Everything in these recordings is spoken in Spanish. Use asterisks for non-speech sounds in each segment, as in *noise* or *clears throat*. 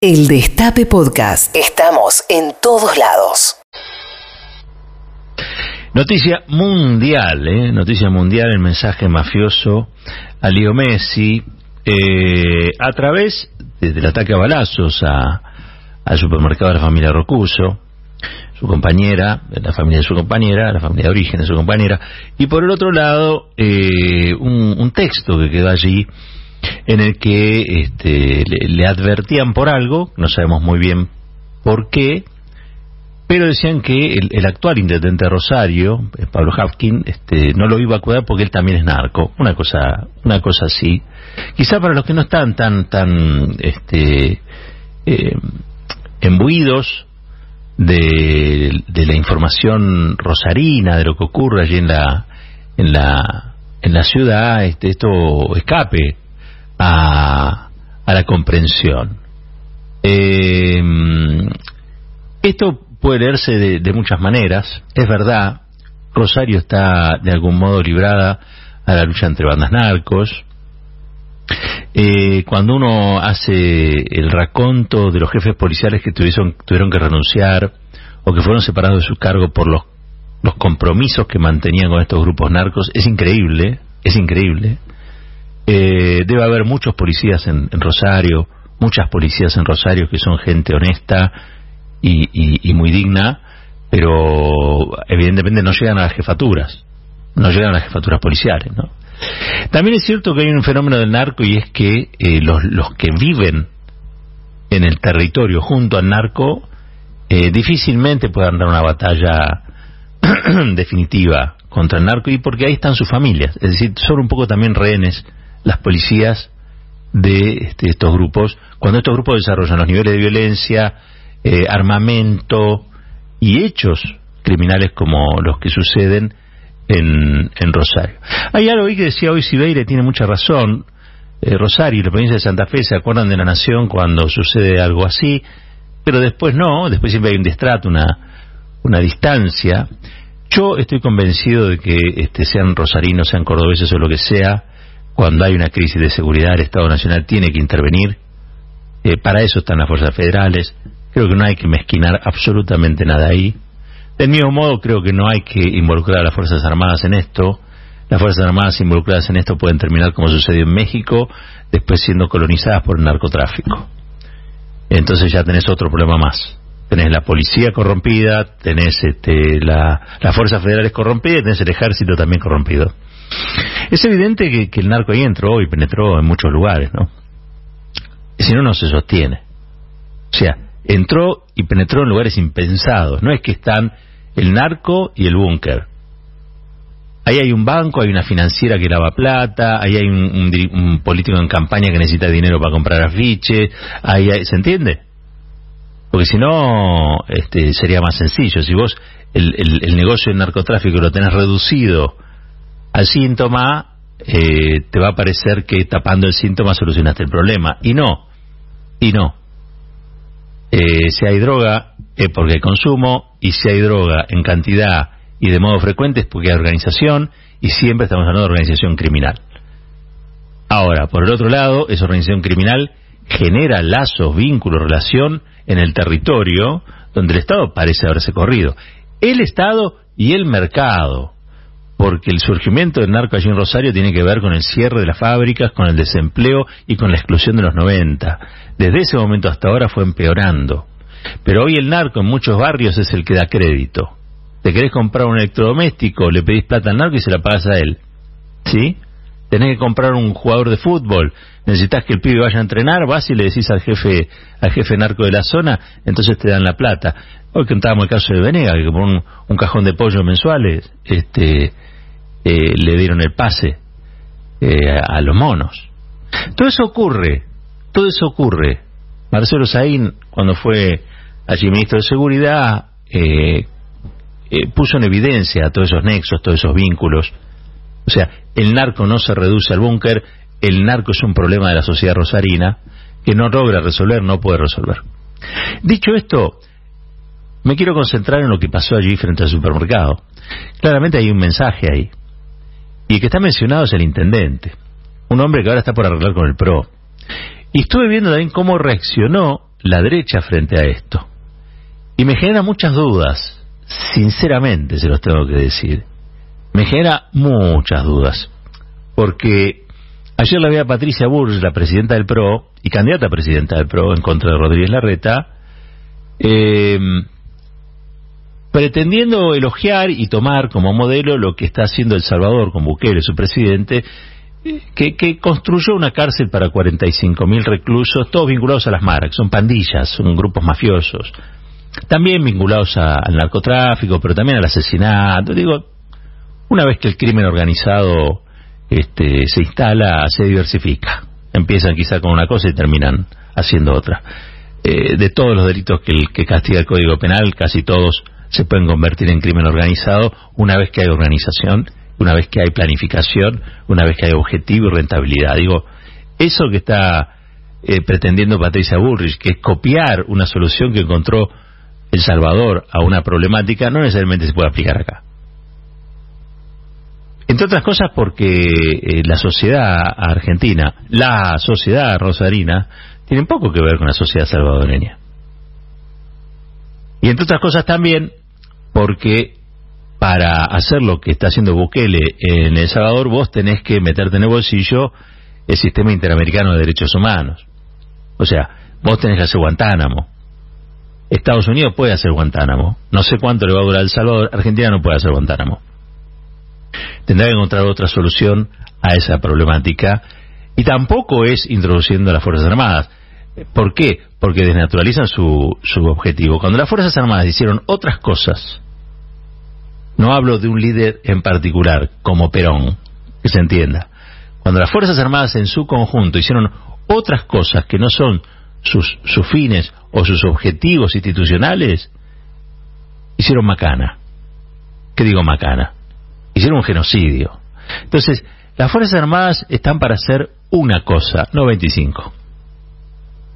El Destape Podcast. Estamos en todos lados. Noticia mundial, ¿eh? noticia mundial, el mensaje mafioso a Leo Messi eh, a través del ataque a balazos a, al supermercado de la familia Rocuso, su compañera, la familia de su compañera, la familia de origen de su compañera, y por el otro lado eh, un, un texto que quedó allí en el que este, le, advertían por algo, no sabemos muy bien por qué, pero decían que el, actual intendente de Rosario, eh, Pablo Hafkin, este, no lo iba a cuidar porque él también es narco, una cosa, una cosa así. Quizá para los que no están tan, tan, este, eh, embuidos de, de, la información rosarina, de lo que ocurre allí en la, en la, en la ciudad, este, esto escape a, la comprensión. Eh, esto puede leerse de, muchas maneras, es verdad, Rosario está de algún modo librada a la lucha entre bandas narcos. Eh, cuando uno hace el raconto de los jefes policiales que tuvieron, tuvieron que renunciar o que fueron separados de su cargo por los, los compromisos que mantenían con estos grupos narcos, es increíble, es increíble. Eh, debe haber muchos policías en, Rosario, muchas policías en Rosario que son gente honesta y, muy digna, pero evidentemente no llegan a las jefaturas, no llegan a las jefaturas policiales. También es cierto que hay un fenómeno del narco y es que eh, los, los que viven en el territorio junto al narco eh, difícilmente puedan dar una batalla *clears throat* definitiva contra el narco y porque ahí están sus familias, es decir, son un poco también rehenes las policías de este, estos grupos, cuando estos grupos desarrollan los niveles de violencia, eh, armamento y hechos criminales como los que suceden en, en Rosario. Hay algo ahí que decía hoy Sibeire, tiene mucha razón. Eh, Rosario y la provincia de Santa Fe se acuerdan de la nación cuando sucede algo así, pero después no, después siempre hay un distrato, una, una distancia. Yo estoy convencido de que este, sean rosarinos, sean cordobeses o lo que sea, cuando hay una crisis de seguridad, el Estado Nacional tiene que intervenir. Eh, para eso están las fuerzas federales. Creo que no hay que mezquinar absolutamente nada ahí. Del mismo modo, creo que no hay que involucrar a las Fuerzas Armadas en esto. Las Fuerzas Armadas involucradas en esto pueden terminar como sucedió en México, después siendo colonizadas por el narcotráfico. Entonces ya tenés otro problema más. Tenés la policía corrompida, tenés este, la, las fuerzas federales corrompidas y tenés el ejército también corrompido. Es evidente que, el narco ahí entró y penetró en muchos lugares, ¿no? Si no, no se sostiene. O sea, entró y penetró en lugares impensados. No es que están el narco y el búnker. Ahí hay un banco, hay una financiera que lava plata, ahí hay un, político en campaña que necesita dinero para comprar afiches, ahí ¿se entiende? Porque si no, este, sería más sencillo. Si vos el, el negocio del narcotráfico lo tenés reducido al síntoma, eh, te va a parecer que tapando el síntoma solucionaste el problema. Y no, y no. Eh, si hay droga es porque hay consumo, y si hay droga en cantidad y de modo frecuente es porque hay organización, y siempre estamos hablando de organización criminal. Ahora, por el otro lado, esa organización criminal genera lazos, vínculos, relación en el territorio donde el Estado parece haberse corrido. El Estado y el mercado porque el surgimiento del narco allí en Rosario tiene que ver con el cierre de las fábricas, con el desempleo y con la exclusión de los 90. Desde ese momento hasta ahora fue empeorando. Pero hoy el narco en muchos barrios es el que da crédito. Te querés comprar un electrodoméstico, le pedís plata al narco y se la pagas a él. ¿Sí? Tenés que comprar un jugador de fútbol, necesitas que el pibe vaya a entrenar, vas y le decís al jefe, al jefe narco de la zona, entonces te dan la plata. Hoy contábamos el caso de Venega, que por un, un cajón de pollo mensuales, este, eh, le dieron el pase eh, a, los monos. Todo eso ocurre, todo eso ocurre. Marcelo Saín, cuando fue allí ministro de Seguridad, eh, puso en evidencia todos esos nexos, todos esos vínculos. O sea, el narco no se reduce al búnker, el narco es un problema de la sociedad rosarina que no logra resolver, no puede resolver. Dicho esto, me quiero concentrar en lo que pasó allí frente al supermercado. Claramente hay un mensaje ahí. Y el que está mencionado es el intendente, un hombre que ahora está por arreglar con el PRO. Y estuve viendo también cómo reaccionó la derecha frente a esto. Y me genera muchas dudas, sinceramente se los tengo que decir. Me genera muchas dudas. Porque ayer la vi a Patricia Burge, la presidenta del PRO, y candidata a presidenta del PRO en contra de Rodríguez Larreta, eh, pretendiendo elogiar y tomar como modelo lo que está haciendo El Salvador con Bukele, su presidente, que, que construyó una cárcel para 45.000 reclusos, todos vinculados a las MARC, son pandillas, son grupos mafiosos, también vinculados al narcotráfico, pero también al asesinato. Digo, una vez que el crimen organizado este, se instala, se diversifica. Empiezan quizá con una cosa y terminan haciendo otra. Eh, de todos los delitos que, que castiga el Código Penal, casi todos se pueden convertir en crimen organizado una vez que hay organización, una vez que hay planificación, una vez que hay objetivo y rentabilidad. Digo, eso que está eh, pretendiendo Patricia Bullrich, que es copiar una solución que encontró El Salvador a una problemática, no necesariamente se puede aplicar acá. Entre otras cosas porque eh, la sociedad argentina, la sociedad rosarina, tiene poco que ver con la sociedad salvadoreña. Y entre otras cosas también porque para hacer lo que está haciendo Bukele en El Salvador, vos tenés que meterte en el bolsillo el sistema interamericano de derechos humanos. O sea, vos tenés que hacer Guantánamo. Estados Unidos puede hacer Guantánamo. No sé cuánto le va a durar El Salvador. Argentina no puede hacer Guantánamo tendrá que encontrar otra solución a esa problemática y tampoco es introduciendo las Fuerzas Armadas. ¿Por qué? Porque desnaturalizan su, su objetivo. Cuando las Fuerzas Armadas hicieron otras cosas, no hablo de un líder en particular, como Perón, que se entienda. Cuando las Fuerzas Armadas en su conjunto hicieron otras cosas que no son sus, sus fines o sus objetivos institucionales, hicieron macana. ¿Qué digo macana? hicieron un genocidio. Entonces, las Fuerzas Armadas están para hacer una cosa, no 25.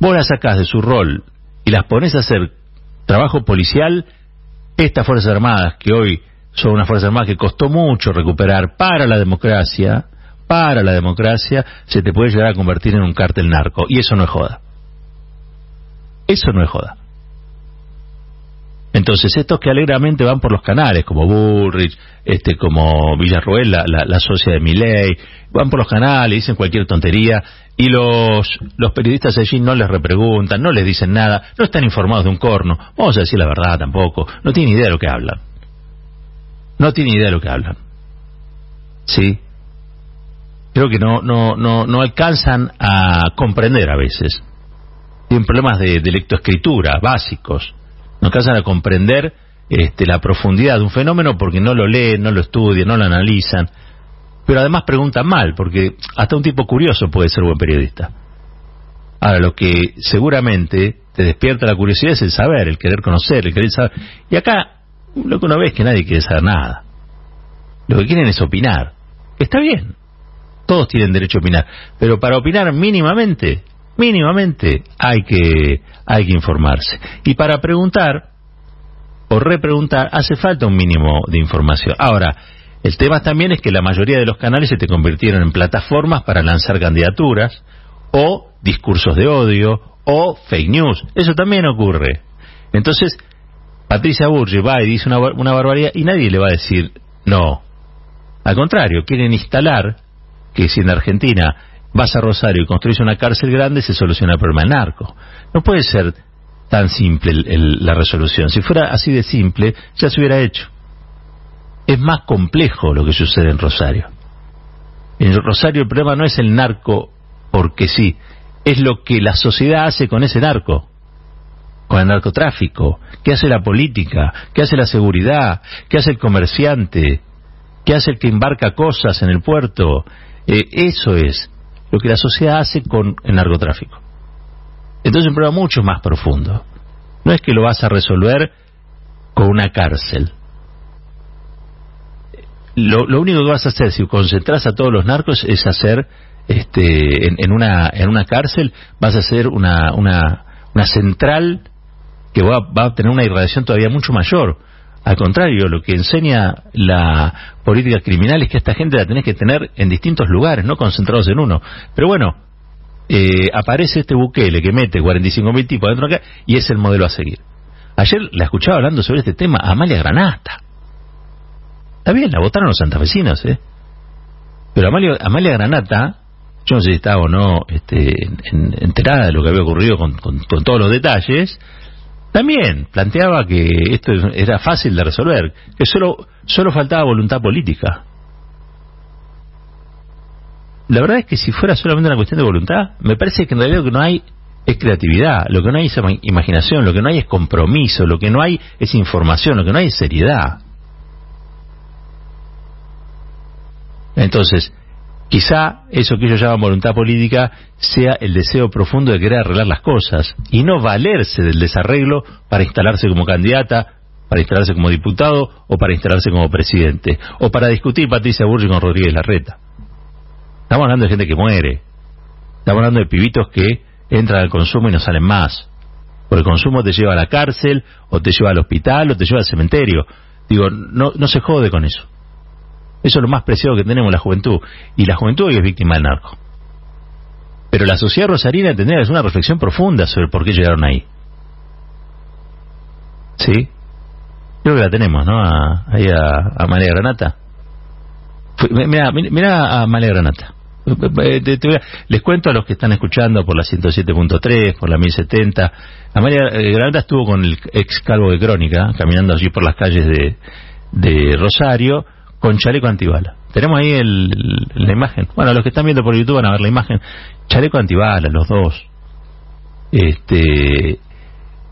Vos las sacás de su rol y las pones a hacer trabajo policial, estas Fuerzas Armadas, que hoy son unas Fuerzas Armadas que costó mucho recuperar para la democracia, para la democracia, se te puede llegar a convertir en un cártel narco. Y eso no es joda. Eso no es joda. Entonces, estos que alegremente van por los canales, como Bullrich, este, como Villarroel, la, la, socia de Milley, van por los canales, dicen cualquier tontería, y los, los periodistas allí no les repreguntan, no les dicen nada, no están informados de un corno, vamos a decir la verdad tampoco, no tienen idea de lo que hablan. No tienen idea de lo que hablan. ¿Sí? Creo que no, no, no, no alcanzan a comprender a veces. Tienen problemas de, de lectoescritura básicos no alcanzan a comprender este, la profundidad de un fenómeno porque no lo leen, no lo estudian, no lo analizan, pero además preguntan mal, porque hasta un tipo curioso puede ser buen periodista. Ahora, lo que seguramente te despierta la curiosidad es el saber, el querer conocer, el querer saber. Y acá lo que uno ve es que nadie quiere saber nada. Lo que quieren es opinar. Está bien. Todos tienen derecho a opinar. Pero para opinar mínimamente mínimamente hay que, hay que informarse. Y para preguntar o repreguntar hace falta un mínimo de información. Ahora, el tema también es que la mayoría de los canales se te convirtieron en plataformas para lanzar candidaturas o discursos de odio o fake news. Eso también ocurre. Entonces, Patricia Burge va y dice una, una barbaridad y nadie le va a decir no. Al contrario, quieren instalar que si en Argentina vas a Rosario y construyes una cárcel grande, se soluciona el problema del narco. No puede ser tan simple la resolución. Si fuera así de simple, ya se hubiera hecho. Es más complejo lo que sucede en Rosario. En Rosario el problema no es el narco porque sí, es lo que la sociedad hace con ese narco, con el narcotráfico, qué hace la política, qué hace la seguridad, qué hace el comerciante, qué hace el que embarca cosas en el puerto. Eh, eso es lo que la sociedad hace con el narcotráfico. Entonces es un problema mucho más profundo. No es que lo vas a resolver con una cárcel. Lo, único que vas a hacer si concentras a todos los narcos es hacer este, en, una, en una cárcel, vas a hacer una, una, una central que va, va a tener una irradiación todavía mucho mayor al contrario, lo que enseña la política criminal es que esta gente la tenés que tener en distintos lugares, no concentrados en uno. Pero bueno, eh, aparece este Bukele que mete 45.000 tipos dentro de acá y es el modelo a seguir. Ayer la escuchaba hablando sobre este tema Amalia Granata. Está bien, la votaron los santafesinos, ¿eh? Pero Amalia, Amalia Granata, yo no sé si estaba o no este, enterada de lo que había ocurrido con, con todos los detalles, también planteaba que esto era fácil de resolver, que solo, solo faltaba voluntad política. La verdad es que si fuera solamente una cuestión de voluntad, me parece que en realidad lo que no hay es creatividad, lo que no hay es imaginación, lo que no hay es compromiso, lo que no hay es información, lo que no hay es seriedad. Entonces, Quizá eso que ellos llaman voluntad política sea el deseo profundo de querer arreglar las cosas y no valerse del desarreglo para instalarse como candidata, para instalarse como diputado o para instalarse como presidente o para discutir Patricia Burri con Rodríguez Larreta. Estamos hablando de gente que muere. Estamos hablando de pibitos que entran al consumo y no salen más. Por el consumo te lleva a la cárcel, o te lleva al hospital, o te lleva al cementerio. Digo, no, no se jode con eso. Eso es lo más preciado que tenemos la juventud. Y la juventud hoy es víctima del narco. Pero la sociedad rosarina tendría que hacer una reflexión profunda sobre por qué llegaron ahí. ¿Sí? Creo que la tenemos, ¿no? ahí a, María Granata. Mira, mira a María Granata. les cuento a los que están escuchando por la 107.3, por la 1070. Amalia eh, Granata estuvo con el ex calvo de Crónica, caminando allí por las calles de, de Rosario, con chaleco antibala. Tenemos ahí el, la imagen. Bueno, los que están viendo por YouTube van a ver la imagen. Chaleco antibala, los dos. Este,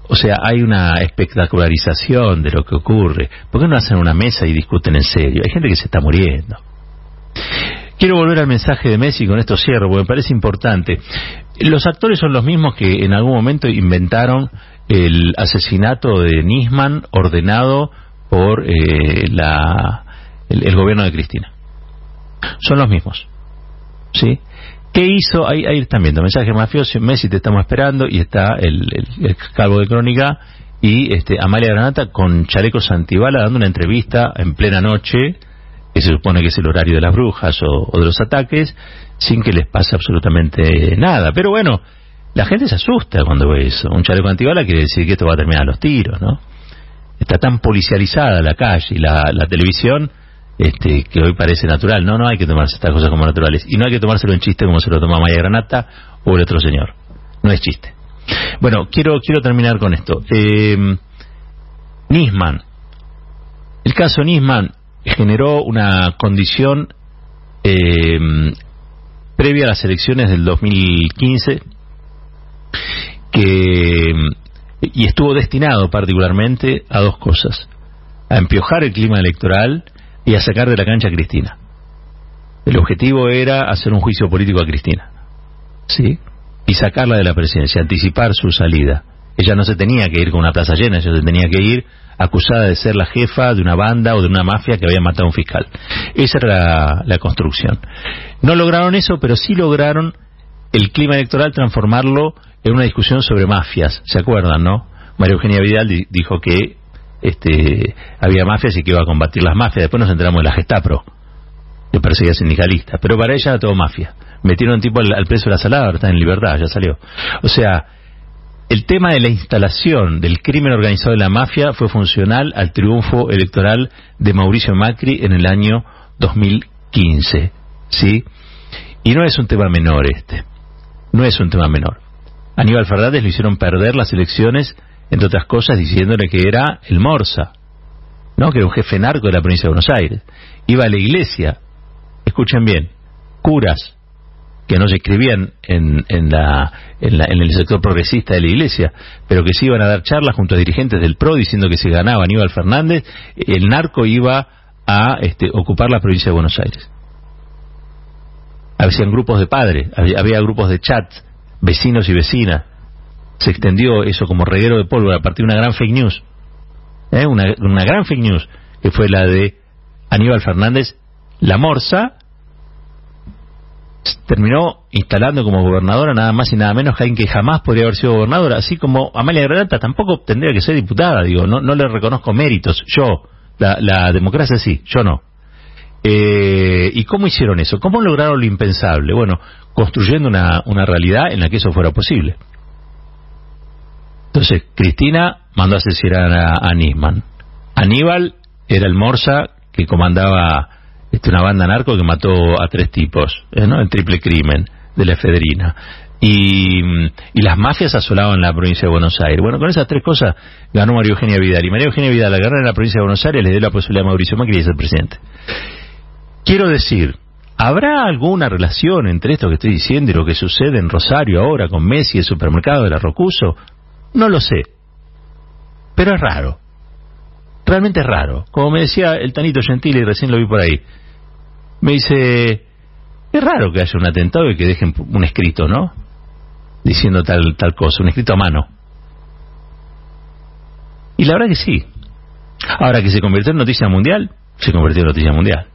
o sea, hay una espectacularización de lo que ocurre. ¿Por qué no hacen una mesa y discuten en serio? Hay gente que se está muriendo. Quiero volver al mensaje de Messi con esto cierro, porque me parece importante. Los actores son los mismos que en algún momento inventaron el asesinato de Nisman ordenado por eh, la el, gobierno de Cristina. Son los mismos. ¿Sí? ¿Qué hizo? Ahí, ahí están viendo, mensaje mafioso, Messi te estamos esperando y está el, el, calvo de crónica y este Amalia Granata con chalecos antibala dando una entrevista en plena noche, que se supone que es el horario de las brujas o, de los ataques, sin que les pase absolutamente nada. Pero bueno, la gente se asusta cuando ve eso. Un chaleco antibala quiere decir que esto va a terminar los tiros, ¿no? Está tan policializada la calle y la, la televisión este, que hoy parece natural. No, no hay que tomarse estas cosas como naturales. Y no hay que tomárselo en chiste como se lo toma Maya Granata o el otro señor. No es chiste. Bueno, quiero, quiero terminar con esto. Eh, Nisman. El caso Nisman generó una condición eh, previa a las elecciones del 2015 que y estuvo destinado particularmente a dos cosas a empiojar el clima electoral y a sacar de la cancha a Cristina. El objetivo era hacer un juicio político a Cristina. ¿Sí? Y sacarla de la presidencia, anticipar su salida. Ella no se tenía que ir con una plaza llena, ella se tenía que ir acusada de ser la jefa de una banda o de una mafia que había matado a un fiscal. Esa era la, la construcción. No lograron eso, pero sí lograron el clima electoral transformarlo en una discusión sobre mafias. ¿Se acuerdan, no? María Eugenia Vidal dijo que este, había mafias y que iba a combatir las mafias. Después nos enteramos de la Gestapro, que perseguía sindicalistas. Pero para ella todo mafia. Metieron tipo al, preso de la salada, ahora está en libertad, ya salió. O sea, el tema de la instalación del crimen organizado de la mafia fue funcional al triunfo electoral de Mauricio Macri en el año 2015. ¿Sí? Y no es un tema menor este. No es un tema menor. Aníbal Fernández lo hicieron perder las elecciones entre otras cosas diciéndole que era el Morsa, ¿no? que era un jefe narco de la provincia de Buenos Aires. Iba a la iglesia, escuchen bien, curas que no se escribían en, en, la, en, el sector progresista de la iglesia, pero que se iban a dar charlas junto a dirigentes del PRO diciendo que si ganaba Aníbal Fernández, el narco iba a este, ocupar la provincia de Buenos Aires. Habían grupos de padres, había, había grupos de chat, vecinos y vecinas, se extendió eso como reguero de pólvora a partir de una gran fake news. ¿eh? Una, una, gran fake news, que fue la de Aníbal Fernández, la Morsa, terminó instalando como gobernadora nada más y nada menos que alguien que jamás podría haber sido gobernadora, así como Amalia Granata tampoco tendría que ser diputada, digo, no, no le reconozco méritos, yo, la, la democracia sí, yo no. Eh, ¿Y cómo hicieron eso? ¿Cómo lograron lo impensable? Bueno, construyendo una, una realidad en la que eso fuera posible. Entonces, Cristina mandó a asesinar a, Nisman. Aníbal era el Morsa que comandaba este, una banda narco que mató a tres tipos, ¿eh? ¿no? el triple crimen de la Efedrina. Y, y, las mafias asolaban la provincia de Buenos Aires. Bueno, con esas tres cosas ganó María Eugenia Vidal. Y María Eugenia Vidal, al ganar en la provincia de Buenos Aires, le dio la posibilidad a Mauricio Macri de ser presidente. Quiero decir, ¿habrá alguna relación entre esto que estoy diciendo y lo que sucede en Rosario ahora con Messi el supermercado de la Rocuso? No lo sé. Pero es raro. Realmente es raro. Como me decía el Tanito Gentile, y recién lo vi por ahí. Me dice, es raro que haya un atentado y que dejen un escrito, ¿no? Diciendo tal, tal cosa, un escrito a mano. Y la verdad que sí. Ahora que se convirtió en noticia mundial, se convirtió en noticia mundial.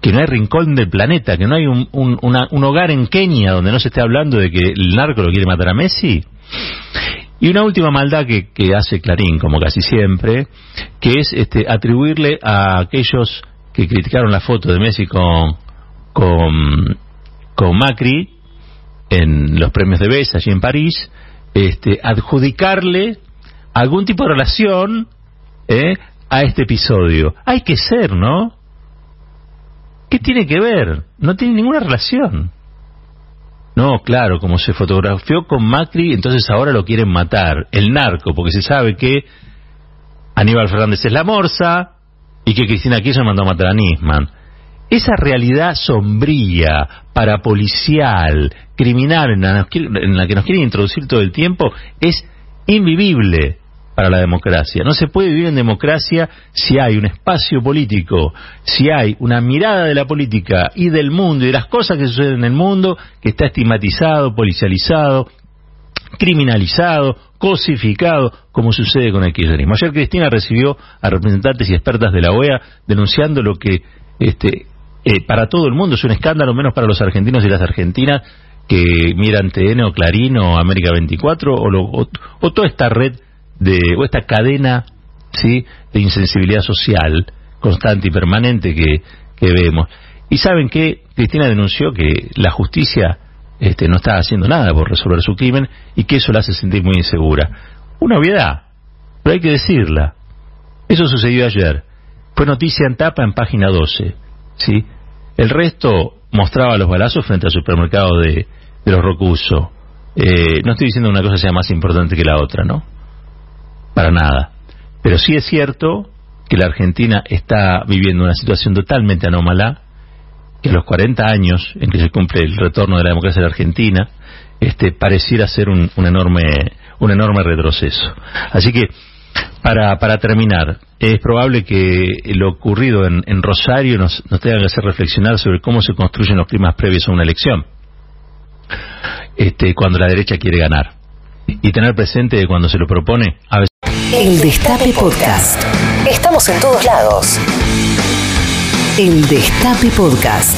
Que no hay rincón del planeta, que no hay un, un, un hogar en Kenia donde no se esté hablando de que el narco lo quiere matar a Messi. Y una última maldad que, hace Clarín, como casi siempre, que es este, atribuirle a aquellos que criticaron la foto de Messi con, con, con Macri en los premios de BES allí en París, este, adjudicarle algún tipo de relación ¿eh? a este episodio. Hay que ser, ¿no? ¿Qué tiene que ver? No tiene ninguna relación. No, claro, como se fotografió con Macri, entonces ahora lo quieren matar. El narco, porque se sabe que Aníbal Fernández es la morsa y que Cristina Kirchner mandó a matar a Nisman. Esa realidad sombría, parapolicial, criminal en la, en la que nos quieren introducir todo el tiempo es invivible para la democracia. No se puede vivir en democracia si hay un espacio político, si hay una mirada de la política y del mundo y de las cosas que suceden en el mundo que está estigmatizado, policializado, criminalizado, cosificado, como sucede con el kirchnerismo. Ayer Cristina recibió a representantes y expertas de la OEA denunciando lo que este, eh, para todo el mundo es un escándalo, menos para los argentinos y las argentinas que miran TN o Clarín o América 24 o, o toda esta red de, o esta cadena ¿sí? de insensibilidad social constante y permanente que, que vemos. Y saben que Cristina denunció que la justicia este, no está haciendo nada por resolver su crimen y que eso la hace sentir muy insegura. Una obviedad, pero hay que decirla. Eso sucedió ayer. Fue noticia en tapa en página 12. ¿sí? El resto mostraba los balazos frente al supermercado de, de los Rocuso. Eh, no estoy diciendo una cosa sea más importante que la otra, ¿no? Para nada. Pero sí es cierto que la Argentina está viviendo una situación totalmente anómala, que a los 40 años en que se cumple el retorno de la democracia de la Argentina, este, pareciera ser un, enorme, un enorme retroceso. Así que, para, para terminar, es probable que lo ocurrido en, en Rosario nos, nos tenga que hacer reflexionar sobre cómo se construyen los climas previos a una elección, este, cuando la derecha quiere ganar. Y tener presente cuando se lo propone, a veces el Destape Podcast. Estamos en todos lados. El Destape Podcast.